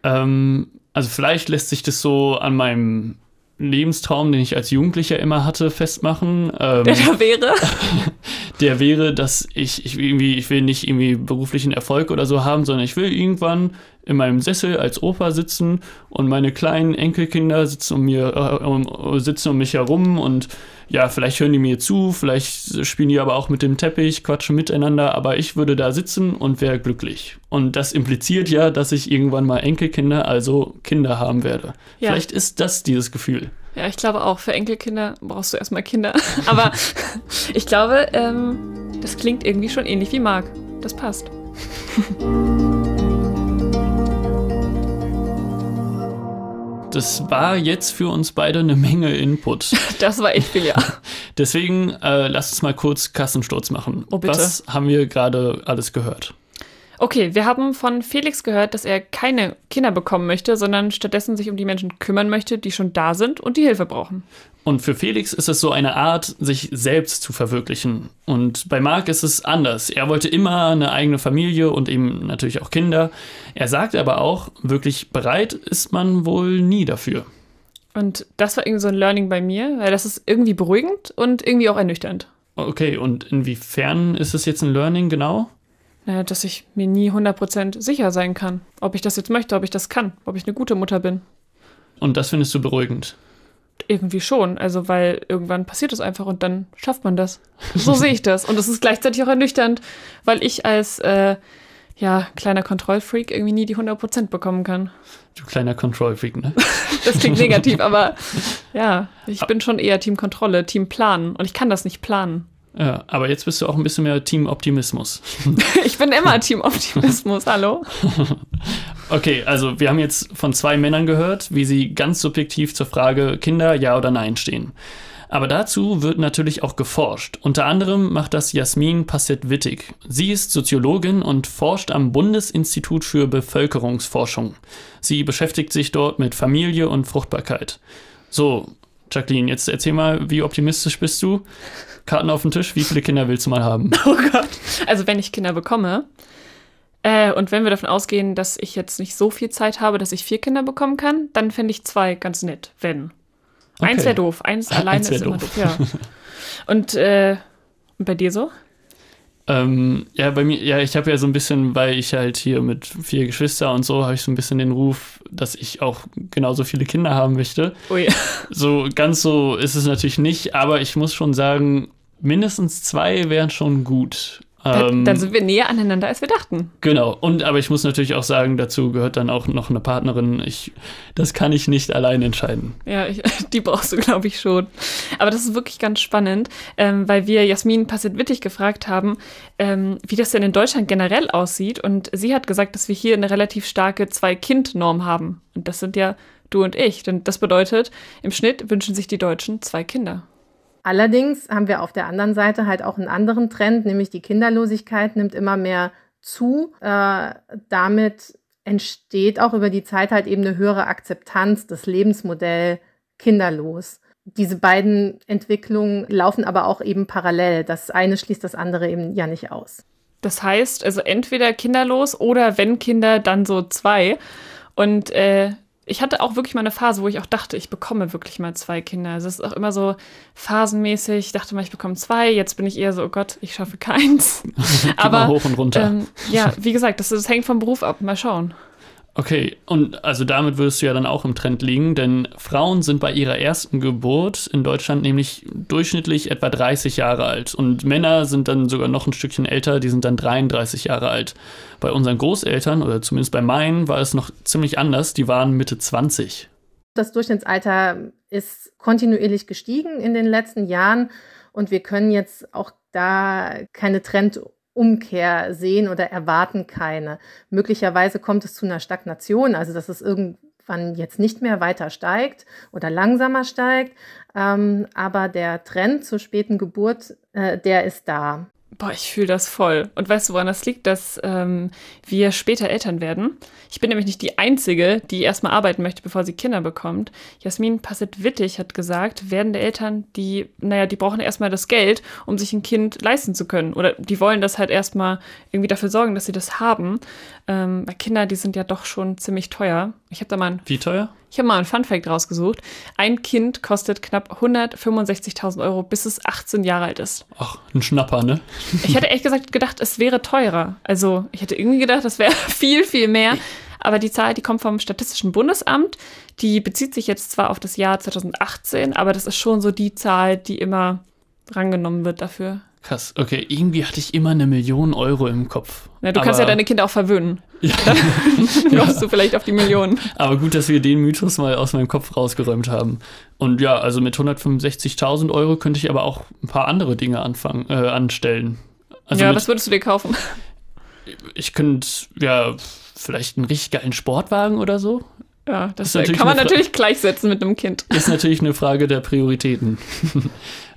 Ähm, also vielleicht lässt sich das so an meinem Lebenstraum, den ich als Jugendlicher immer hatte, festmachen. Ähm, der da wäre? der wäre, dass ich, ich irgendwie, ich will nicht irgendwie beruflichen Erfolg oder so haben, sondern ich will irgendwann in meinem Sessel als Opa sitzen und meine kleinen Enkelkinder sitzen um mir, äh, um, sitzen um mich herum und ja, vielleicht hören die mir zu, vielleicht spielen die aber auch mit dem Teppich, quatschen miteinander, aber ich würde da sitzen und wäre glücklich. Und das impliziert ja, dass ich irgendwann mal Enkelkinder, also Kinder haben werde. Ja. Vielleicht ist das dieses Gefühl. Ja, ich glaube auch, für Enkelkinder brauchst du erstmal Kinder. aber ich glaube, ähm, das klingt irgendwie schon ähnlich wie Marc. Das passt. Das war jetzt für uns beide eine Menge Input. Das war echt viel, ja. Deswegen äh, lass uns mal kurz Kassensturz machen. Oh, bitte. Was haben wir gerade alles gehört? Okay, wir haben von Felix gehört, dass er keine Kinder bekommen möchte, sondern stattdessen sich um die Menschen kümmern möchte, die schon da sind und die Hilfe brauchen. Und für Felix ist es so eine Art, sich selbst zu verwirklichen. Und bei Marc ist es anders. Er wollte immer eine eigene Familie und eben natürlich auch Kinder. Er sagt aber auch, wirklich bereit ist man wohl nie dafür. Und das war irgendwie so ein Learning bei mir, weil das ist irgendwie beruhigend und irgendwie auch ernüchternd. Okay, und inwiefern ist es jetzt ein Learning genau? Naja, dass ich mir nie 100% sicher sein kann, ob ich das jetzt möchte, ob ich das kann, ob ich eine gute Mutter bin. Und das findest du beruhigend? Irgendwie schon, also weil irgendwann passiert es einfach und dann schafft man das. So sehe ich das. Und es ist gleichzeitig auch ernüchternd, weil ich als äh, ja, kleiner Kontrollfreak irgendwie nie die 100% bekommen kann. Du kleiner Kontrollfreak, ne? das klingt negativ, aber ja, ich bin schon eher Team Kontrolle, Team Planen und ich kann das nicht planen. Ja, aber jetzt bist du auch ein bisschen mehr Team Optimismus. ich bin immer Team Optimismus, hallo? okay, also wir haben jetzt von zwei Männern gehört, wie sie ganz subjektiv zur Frage Kinder ja oder nein stehen. Aber dazu wird natürlich auch geforscht. Unter anderem macht das Jasmin Passett-Wittig. Sie ist Soziologin und forscht am Bundesinstitut für Bevölkerungsforschung. Sie beschäftigt sich dort mit Familie und Fruchtbarkeit. So, Jacqueline, jetzt erzähl mal, wie optimistisch bist du? Karten auf den Tisch, wie viele Kinder willst du mal haben? Oh Gott. Also wenn ich Kinder bekomme, äh, und wenn wir davon ausgehen, dass ich jetzt nicht so viel Zeit habe, dass ich vier Kinder bekommen kann, dann fände ich zwei ganz nett, wenn. Okay. Eins wäre doof, eins alleine eins ist immer doof. doof ja. Und äh, bei dir so? Ähm, ja, bei mir, ja, ich habe ja so ein bisschen, weil ich halt hier mit vier Geschwister und so, habe ich so ein bisschen den Ruf, dass ich auch genauso viele Kinder haben möchte. Ui. So ganz so ist es natürlich nicht, aber ich muss schon sagen, mindestens zwei wären schon gut. Ähm, dann sind wir näher aneinander, als wir dachten. Genau. Und aber ich muss natürlich auch sagen, dazu gehört dann auch noch eine Partnerin. Ich, das kann ich nicht allein entscheiden. Ja, ich, die brauchst du, glaube ich, schon. Aber das ist wirklich ganz spannend, ähm, weil wir Jasmin Passet-Wittig gefragt haben, ähm, wie das denn in Deutschland generell aussieht. Und sie hat gesagt, dass wir hier eine relativ starke Zwei-Kind-Norm haben. Und das sind ja du und ich. Denn das bedeutet, im Schnitt wünschen sich die Deutschen zwei Kinder. Allerdings haben wir auf der anderen Seite halt auch einen anderen Trend, nämlich die Kinderlosigkeit nimmt immer mehr zu. Äh, damit entsteht auch über die Zeit halt eben eine höhere Akzeptanz des Lebensmodells kinderlos. Diese beiden Entwicklungen laufen aber auch eben parallel. Das eine schließt das andere eben ja nicht aus. Das heißt, also entweder kinderlos oder wenn Kinder, dann so zwei. Und äh, ich hatte auch wirklich mal eine Phase, wo ich auch dachte, ich bekomme wirklich mal zwei Kinder. Also es ist auch immer so phasenmäßig. Ich dachte mal, ich bekomme zwei. Jetzt bin ich eher so, oh Gott, ich schaffe keins. Aber hoch und runter. Ähm, ja, wie gesagt, das, das hängt vom Beruf ab. Mal schauen. Okay, und also damit würdest du ja dann auch im Trend liegen, denn Frauen sind bei ihrer ersten Geburt in Deutschland nämlich durchschnittlich etwa 30 Jahre alt und Männer sind dann sogar noch ein Stückchen älter, die sind dann 33 Jahre alt. Bei unseren Großeltern oder zumindest bei meinen war es noch ziemlich anders, die waren Mitte 20. Das Durchschnittsalter ist kontinuierlich gestiegen in den letzten Jahren und wir können jetzt auch da keine Trend Umkehr sehen oder erwarten keine. Möglicherweise kommt es zu einer Stagnation, also dass es irgendwann jetzt nicht mehr weiter steigt oder langsamer steigt. Ähm, aber der Trend zur späten Geburt, äh, der ist da. Boah, ich fühle das voll. Und weißt du, woran das liegt, dass ähm, wir später Eltern werden? Ich bin nämlich nicht die Einzige, die erstmal arbeiten möchte, bevor sie Kinder bekommt. Jasmin Passet-Wittig hat gesagt, werdende Eltern, die, naja, die brauchen erstmal das Geld, um sich ein Kind leisten zu können. Oder die wollen das halt erstmal irgendwie dafür sorgen, dass sie das haben. Ähm, weil Kinder, die sind ja doch schon ziemlich teuer. Ich habe da mal ein Wie teuer? Ich habe mal einen Funfact rausgesucht. Ein Kind kostet knapp 165.000 Euro, bis es 18 Jahre alt ist. Ach, ein Schnapper, ne? Ich hätte ehrlich gesagt gedacht, es wäre teurer. Also ich hätte irgendwie gedacht, es wäre viel, viel mehr. Aber die Zahl, die kommt vom Statistischen Bundesamt. Die bezieht sich jetzt zwar auf das Jahr 2018, aber das ist schon so die Zahl, die immer rangenommen wird dafür. Krass, okay. Irgendwie hatte ich immer eine Million Euro im Kopf. Ja, du kannst ja deine Kinder auch verwöhnen. Ja. Dann kommst du vielleicht auf die Millionen. Aber gut, dass wir den Mythos mal aus meinem Kopf rausgeräumt haben. Und ja, also mit 165.000 Euro könnte ich aber auch ein paar andere Dinge anfangen, äh, anstellen. Also ja, was würdest du dir kaufen? Ich könnte, ja, vielleicht einen richtig geilen Sportwagen oder so. Ja, das kann man natürlich gleichsetzen mit einem Kind. Ist natürlich eine Frage der Prioritäten.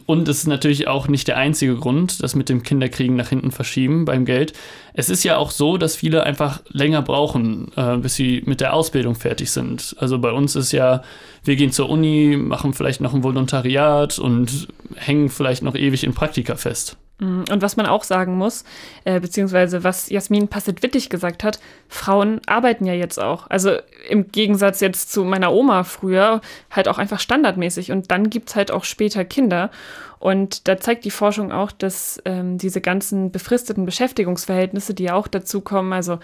Und es ist natürlich auch nicht der einzige Grund, das mit dem Kinderkriegen nach hinten verschieben beim Geld. Es ist ja auch so, dass viele einfach länger brauchen, äh, bis sie mit der Ausbildung fertig sind. Also bei uns ist ja, wir gehen zur Uni, machen vielleicht noch ein Volontariat und hängen vielleicht noch ewig in Praktika fest. Mm, und was man auch sagen muss, äh, beziehungsweise was Jasmin Passet-Wittig gesagt hat, Frauen arbeiten ja jetzt auch. Also im Gegensatz jetzt zu meiner Oma früher, halt auch einfach standardmäßig. Und dann gibt es halt auch später Kinder. Und da zeigt die Forschung auch, dass ähm, diese ganzen befristeten Beschäftigungsverhältnisse, die ja auch dazu kommen, also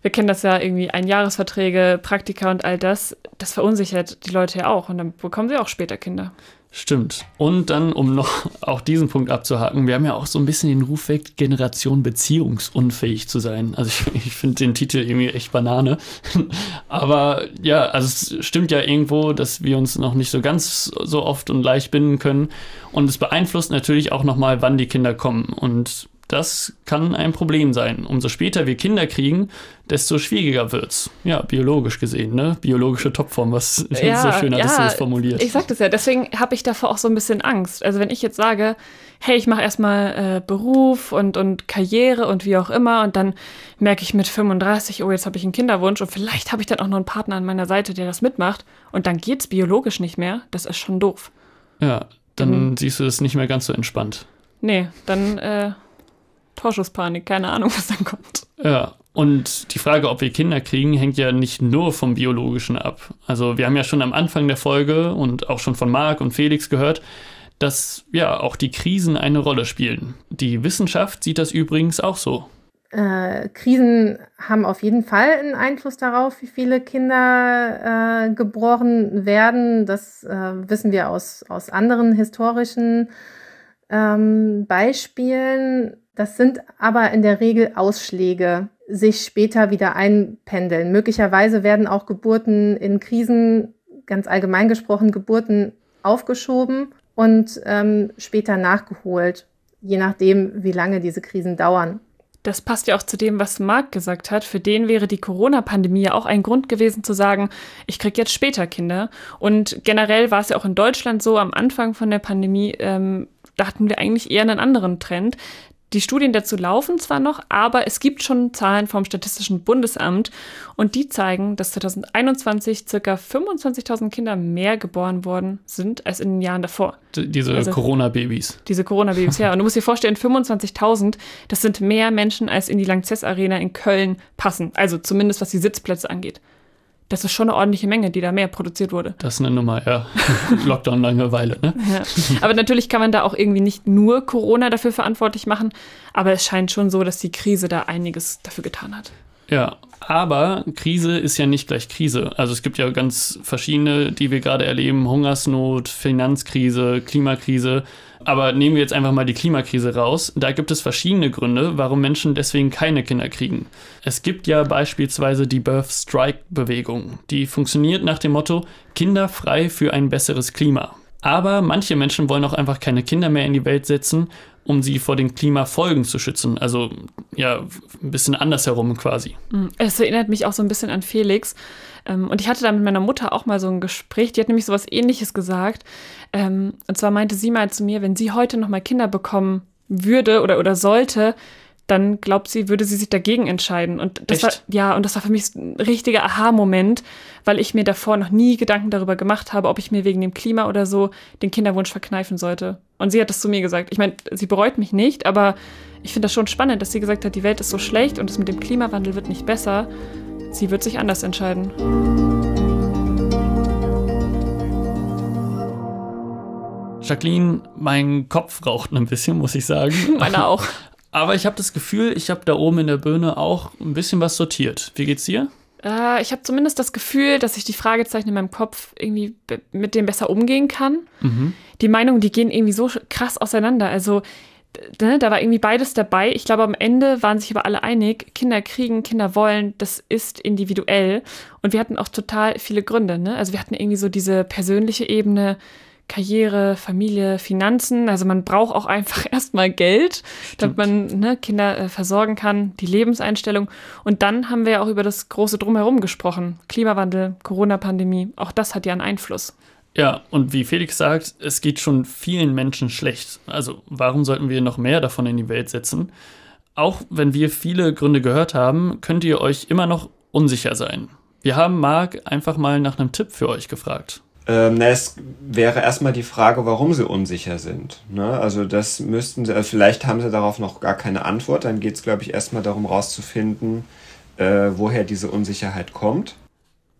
wir kennen das ja irgendwie Einjahresverträge, Praktika und all das, das verunsichert die Leute ja auch. Und dann bekommen sie auch später Kinder. Stimmt. Und dann, um noch auch diesen Punkt abzuhaken, wir haben ja auch so ein bisschen den Ruf weg, Generation beziehungsunfähig zu sein. Also ich, ich finde den Titel irgendwie echt Banane. Aber ja, also es stimmt ja irgendwo, dass wir uns noch nicht so ganz so oft und leicht binden können. Und es beeinflusst natürlich auch nochmal, wann die Kinder kommen. Und das kann ein Problem sein. Umso später wir Kinder kriegen, desto schwieriger wird's. Ja, biologisch gesehen, ne? Biologische Topform, was ja, so schön ja, du das formuliert. Ich sag das ja, deswegen habe ich davor auch so ein bisschen Angst. Also wenn ich jetzt sage, hey, ich mache erstmal äh, Beruf und, und Karriere und wie auch immer und dann merke ich mit 35, oh, jetzt habe ich einen Kinderwunsch und vielleicht habe ich dann auch noch einen Partner an meiner Seite, der das mitmacht und dann geht's biologisch nicht mehr, das ist schon doof. Ja, dann mhm. siehst du das nicht mehr ganz so entspannt. Nee, dann äh, Torschusspanik, keine Ahnung, was dann kommt. Ja, und die Frage, ob wir Kinder kriegen, hängt ja nicht nur vom Biologischen ab. Also wir haben ja schon am Anfang der Folge und auch schon von Marc und Felix gehört, dass ja auch die Krisen eine Rolle spielen. Die Wissenschaft sieht das übrigens auch so. Äh, Krisen haben auf jeden Fall einen Einfluss darauf, wie viele Kinder äh, geboren werden. Das äh, wissen wir aus, aus anderen historischen ähm, Beispielen. Das sind aber in der Regel Ausschläge, sich später wieder einpendeln. Möglicherweise werden auch Geburten in Krisen, ganz allgemein gesprochen, Geburten aufgeschoben und ähm, später nachgeholt, je nachdem, wie lange diese Krisen dauern. Das passt ja auch zu dem, was Marc gesagt hat. Für den wäre die Corona-Pandemie ja auch ein Grund gewesen zu sagen, ich kriege jetzt später Kinder. Und generell war es ja auch in Deutschland so, am Anfang von der Pandemie ähm, dachten wir eigentlich eher einen anderen Trend, die Studien dazu laufen zwar noch, aber es gibt schon Zahlen vom Statistischen Bundesamt und die zeigen, dass 2021 ca. 25.000 Kinder mehr geboren worden sind als in den Jahren davor. Diese also, Corona-Babys. Diese Corona-Babys, ja. Und du musst dir vorstellen, 25.000, das sind mehr Menschen, als in die Langzess Arena in Köln passen. Also zumindest was die Sitzplätze angeht. Das ist schon eine ordentliche Menge, die da mehr produziert wurde. Das ist eine Nummer, ja. Lockdown Langeweile, ne? Ja. Aber natürlich kann man da auch irgendwie nicht nur Corona dafür verantwortlich machen, aber es scheint schon so, dass die Krise da einiges dafür getan hat. Ja, aber Krise ist ja nicht gleich Krise. Also es gibt ja ganz verschiedene, die wir gerade erleben. Hungersnot, Finanzkrise, Klimakrise. Aber nehmen wir jetzt einfach mal die Klimakrise raus. Da gibt es verschiedene Gründe, warum Menschen deswegen keine Kinder kriegen. Es gibt ja beispielsweise die Birth Strike Bewegung. Die funktioniert nach dem Motto Kinder frei für ein besseres Klima. Aber manche Menschen wollen auch einfach keine Kinder mehr in die Welt setzen, um sie vor den Klimafolgen zu schützen. Also ja, ein bisschen andersherum quasi. Mm, es erinnert mich auch so ein bisschen an Felix. Ähm, und ich hatte da mit meiner Mutter auch mal so ein Gespräch, die hat nämlich so was ähnliches gesagt. Ähm, und zwar meinte sie mal zu mir, wenn sie heute noch mal Kinder bekommen würde oder, oder sollte, dann glaubt sie, würde sie sich dagegen entscheiden. Und das Echt? war, ja, und das war für mich ein richtiger Aha-Moment, weil ich mir davor noch nie Gedanken darüber gemacht habe, ob ich mir wegen dem Klima oder so den Kinderwunsch verkneifen sollte. Und sie hat das zu mir gesagt. Ich meine, sie bereut mich nicht, aber ich finde das schon spannend, dass sie gesagt hat, die Welt ist so schlecht und es mit dem Klimawandel wird nicht besser. Sie wird sich anders entscheiden. Jacqueline, mein Kopf raucht ein bisschen, muss ich sagen. Meiner auch. Aber ich habe das Gefühl, ich habe da oben in der Birne auch ein bisschen was sortiert. Wie geht's dir? Äh, ich habe zumindest das Gefühl, dass ich die Fragezeichen in meinem Kopf irgendwie mit dem besser umgehen kann. Mhm. Die Meinungen, die gehen irgendwie so krass auseinander. Also ne, da war irgendwie beides dabei. Ich glaube, am Ende waren sich aber alle einig, Kinder kriegen, Kinder wollen, das ist individuell. Und wir hatten auch total viele Gründe. Ne? Also wir hatten irgendwie so diese persönliche Ebene, Karriere, Familie, Finanzen. Also man braucht auch einfach erstmal Geld, damit man ne, Kinder äh, versorgen kann, die Lebenseinstellung. Und dann haben wir ja auch über das große Drumherum gesprochen. Klimawandel, Corona-Pandemie, auch das hat ja einen Einfluss. Ja, und wie Felix sagt, es geht schon vielen Menschen schlecht. Also warum sollten wir noch mehr davon in die Welt setzen? Auch wenn wir viele Gründe gehört haben, könnt ihr euch immer noch unsicher sein. Wir haben Marc einfach mal nach einem Tipp für euch gefragt. Ähm, na, es wäre erstmal die Frage, warum sie unsicher sind. Ne? Also das müssten sie, also vielleicht haben sie darauf noch gar keine Antwort. Dann geht es, glaube ich, erstmal darum rauszufinden, äh, woher diese Unsicherheit kommt.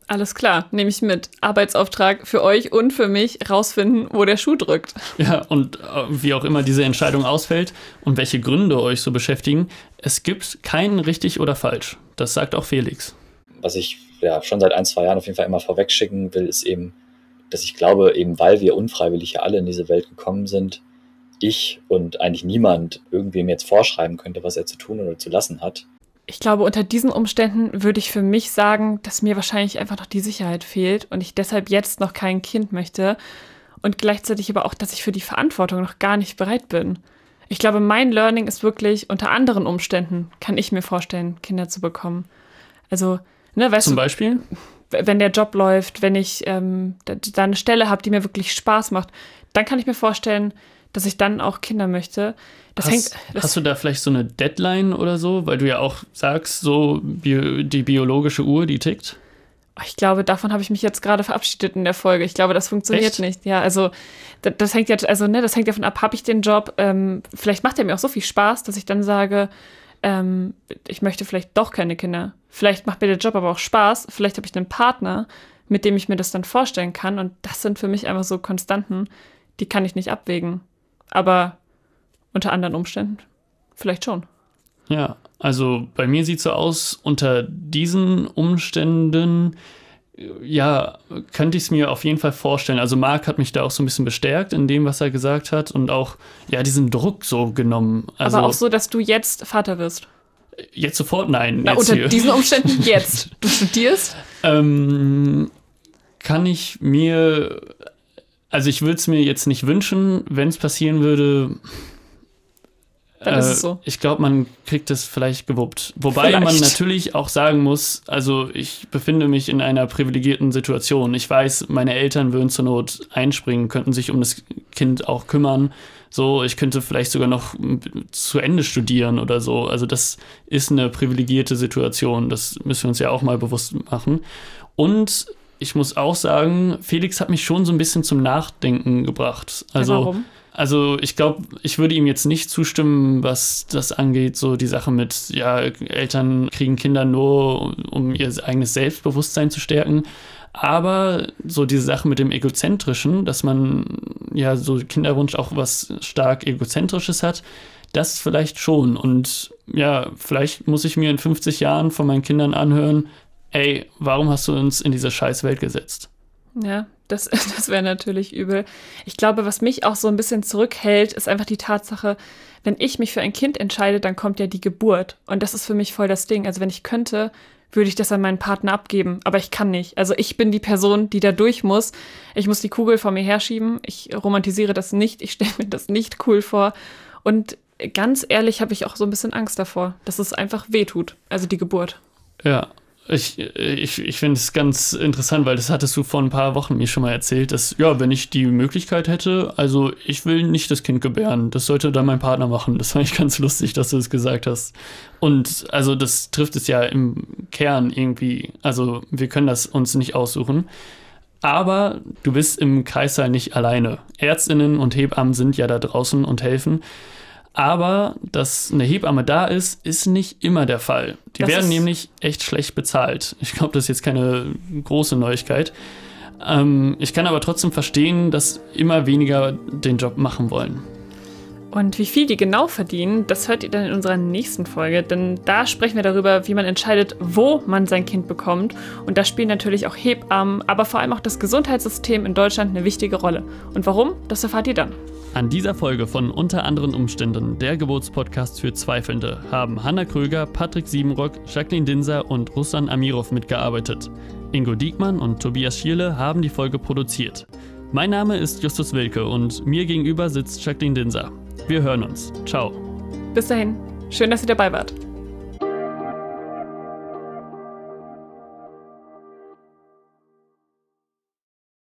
Alles klar, nehme ich mit. Arbeitsauftrag für euch und für mich, rausfinden, wo der Schuh drückt. Ja, und äh, wie auch immer diese Entscheidung ausfällt und welche Gründe euch so beschäftigen, es gibt keinen richtig oder falsch. Das sagt auch Felix. Was ich ja schon seit ein, zwei Jahren auf jeden Fall immer vorwegschicken will, ist eben, dass ich glaube, eben weil wir unfreiwillig ja alle in diese Welt gekommen sind, ich und eigentlich niemand irgendwem jetzt vorschreiben könnte, was er zu tun oder zu lassen hat. Ich glaube, unter diesen Umständen würde ich für mich sagen, dass mir wahrscheinlich einfach noch die Sicherheit fehlt und ich deshalb jetzt noch kein Kind möchte und gleichzeitig aber auch, dass ich für die Verantwortung noch gar nicht bereit bin. Ich glaube, mein Learning ist wirklich, unter anderen Umständen kann ich mir vorstellen, Kinder zu bekommen. Also, ne, weißt Zum du, Beispiel? Wenn der Job läuft, wenn ich ähm, da, da eine Stelle habe, die mir wirklich Spaß macht, dann kann ich mir vorstellen, dass ich dann auch Kinder möchte. Das hast, hängt. Das, hast du da vielleicht so eine Deadline oder so, weil du ja auch sagst, so bio, die biologische Uhr, die tickt? ich glaube, davon habe ich mich jetzt gerade verabschiedet in der Folge. Ich glaube, das funktioniert Echt? nicht. Ja, also das, das hängt jetzt, also ne, das hängt davon ab, habe ich den Job. Ähm, vielleicht macht er mir auch so viel Spaß, dass ich dann sage, ähm, ich möchte vielleicht doch keine Kinder. Vielleicht macht mir der Job aber auch Spaß. Vielleicht habe ich einen Partner, mit dem ich mir das dann vorstellen kann. Und das sind für mich einfach so Konstanten, die kann ich nicht abwägen. Aber unter anderen Umständen vielleicht schon. Ja, also bei mir sieht so aus, unter diesen Umständen, ja, könnte ich es mir auf jeden Fall vorstellen. Also Marc hat mich da auch so ein bisschen bestärkt in dem, was er gesagt hat und auch, ja, diesen Druck so genommen. Also aber auch so, dass du jetzt Vater wirst. jetzt sofort nein. Na, jetzt unter hier. diesen Umständen jetzt. Du studierst? Ähm, kann ich mir, also ich würde es mir jetzt nicht wünschen, wenn es passieren würde. Dann ist es so. Ich glaube, man kriegt es vielleicht gewuppt. Wobei man Vielleicht. natürlich auch sagen muss, also ich befinde mich in einer privilegierten Situation. Ich weiß, meine Eltern würden zur Not einspringen, könnten sich um das Kind auch kümmern. So, ich könnte vielleicht sogar noch zu Ende studieren oder so. Also das ist eine privilegierte Situation. Das müssen wir uns ja auch mal bewusst machen. Und ich muss auch sagen, Felix hat mich schon so ein bisschen zum Nachdenken gebracht. Also ja, warum? Also ich glaube, ich würde ihm jetzt nicht zustimmen, was das angeht, so die Sache mit, ja, Eltern kriegen Kinder nur, um ihr eigenes Selbstbewusstsein zu stärken. Aber so diese Sache mit dem Egozentrischen, dass man ja so Kinderwunsch auch was stark Egozentrisches hat, das vielleicht schon. Und ja, vielleicht muss ich mir in 50 Jahren von meinen Kindern anhören, ey, warum hast du uns in diese Scheißwelt gesetzt? Ja, das, das wäre natürlich übel. Ich glaube, was mich auch so ein bisschen zurückhält, ist einfach die Tatsache, wenn ich mich für ein Kind entscheide, dann kommt ja die Geburt. Und das ist für mich voll das Ding. Also wenn ich könnte, würde ich das an meinen Partner abgeben. Aber ich kann nicht. Also ich bin die Person, die da durch muss. Ich muss die Kugel vor mir herschieben. Ich romantisiere das nicht. Ich stelle mir das nicht cool vor. Und ganz ehrlich habe ich auch so ein bisschen Angst davor, dass es einfach wehtut. Also die Geburt. Ja, ich, ich, ich finde es ganz interessant, weil das hattest du vor ein paar Wochen mir schon mal erzählt, dass, ja, wenn ich die Möglichkeit hätte, also ich will nicht das Kind gebären, das sollte dann mein Partner machen. Das fand ich ganz lustig, dass du es das gesagt hast. Und also das trifft es ja im Kern irgendwie. Also wir können das uns nicht aussuchen. Aber du bist im Kreissaal nicht alleine. Ärztinnen und Hebammen sind ja da draußen und helfen. Aber dass eine Hebamme da ist, ist nicht immer der Fall. Die das werden nämlich echt schlecht bezahlt. Ich glaube, das ist jetzt keine große Neuigkeit. Ähm, ich kann aber trotzdem verstehen, dass immer weniger den Job machen wollen. Und wie viel die genau verdienen, das hört ihr dann in unserer nächsten Folge, denn da sprechen wir darüber, wie man entscheidet, wo man sein Kind bekommt. Und da spielen natürlich auch Hebammen, aber vor allem auch das Gesundheitssystem in Deutschland eine wichtige Rolle. Und warum, das erfahrt ihr dann. An dieser Folge von Unter anderen Umständen, der Geburtspodcast für Zweifelnde, haben Hanna Kröger, Patrick Siebenrock, Jacqueline Dinser und Ruslan Amirov mitgearbeitet. Ingo Diekmann und Tobias Schierle haben die Folge produziert. Mein Name ist Justus Wilke und mir gegenüber sitzt Jacqueline Dinser. Wir hören uns. Ciao. Bis dahin. Schön, dass ihr dabei wart.